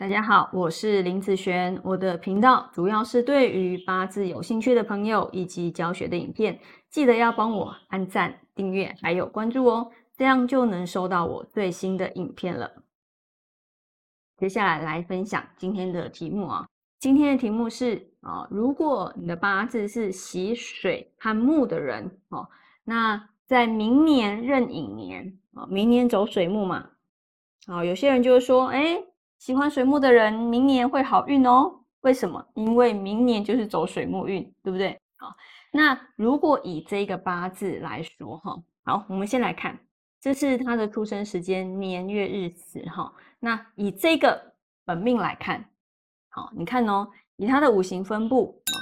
大家好，我是林子璇。我的频道主要是对于八字有兴趣的朋友以及教学的影片，记得要帮我按赞、订阅还有关注哦，这样就能收到我最新的影片了。接下来来分享今天的题目啊，今天的题目是啊，如果你的八字是喜水和木的人哦，那在明年壬寅年啊，明年走水木嘛，好，有些人就会说，哎。喜欢水木的人，明年会好运哦。为什么？因为明年就是走水木运，对不对？好，那如果以这个八字来说，哈，好，我们先来看，这是他的出生时间年月日时，哈。那以这个本命来看，好，你看哦，以他的五行分布啊，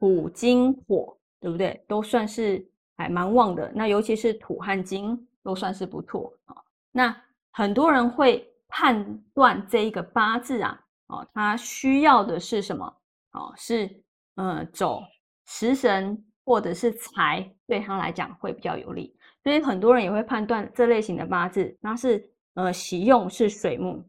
土金火，对不对？都算是还蛮旺的。那尤其是土和金都算是不错啊。那很多人会。判断这一个八字啊，哦，他需要的是什么？哦，是呃走食神或者是财，对他来讲会比较有利。所以很多人也会判断这类型的八字，那是呃喜用是水木。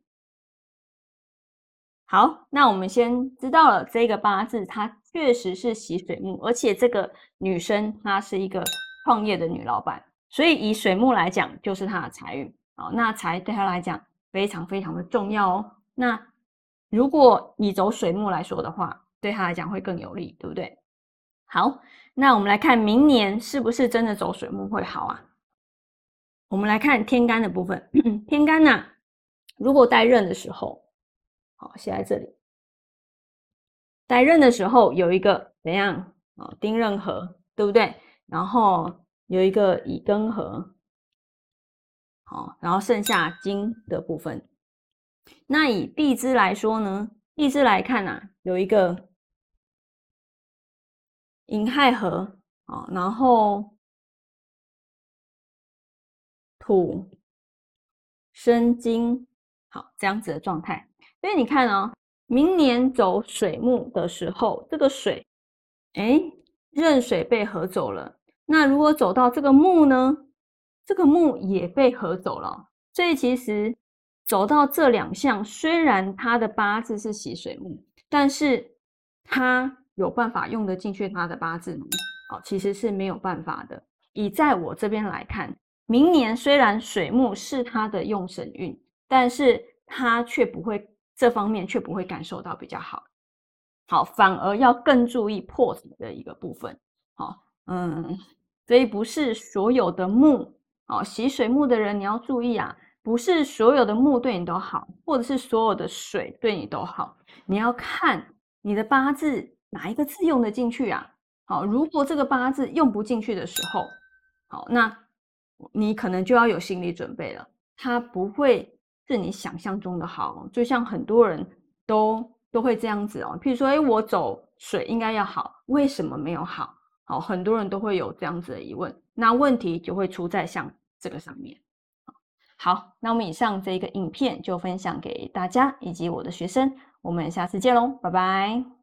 好，那我们先知道了这个八字，它确实是喜水木，而且这个女生她是一个创业的女老板，所以以水木来讲，就是她的财运。好，那财对她来讲。非常非常的重要哦。那如果你走水木来说的话，对他来讲会更有利，对不对？好，那我们来看明年是不是真的走水木会好啊？我们来看天干的部分，天干呐，如果带刃的时候，好写在这里，带刃的时候有一个怎样啊？丁壬合，对不对？然后有一个乙庚合。好，然后剩下金的部分。那以地支来说呢？地支来看呐，有一个寅亥合，啊，然后土生金，好，这样子的状态。所以你看哦，明年走水木的时候，这个水，哎，壬水被合走了。那如果走到这个木呢？这个木也被合走了，所以其实走到这两项，虽然他的八字是喜水木，但是他有办法用得进去他的八字吗？哦，其实是没有办法的。以在我这边来看，明年虽然水木是他的用神运，但是他却不会这方面却不会感受到比较好，好，反而要更注意破的一个部分。好，嗯，所以不是所有的木。哦，喜水木的人你要注意啊，不是所有的木对你都好，或者是所有的水对你都好，你要看你的八字哪一个字用得进去啊？好，如果这个八字用不进去的时候，好，那你可能就要有心理准备了，它不会是你想象中的好。就像很多人都都会这样子哦，譬如说，哎，我走水应该要好，为什么没有好？好，很多人都会有这样子的疑问，那问题就会出在像。这个上面，好，那我们以上这一个影片就分享给大家以及我的学生，我们下次见喽，拜拜。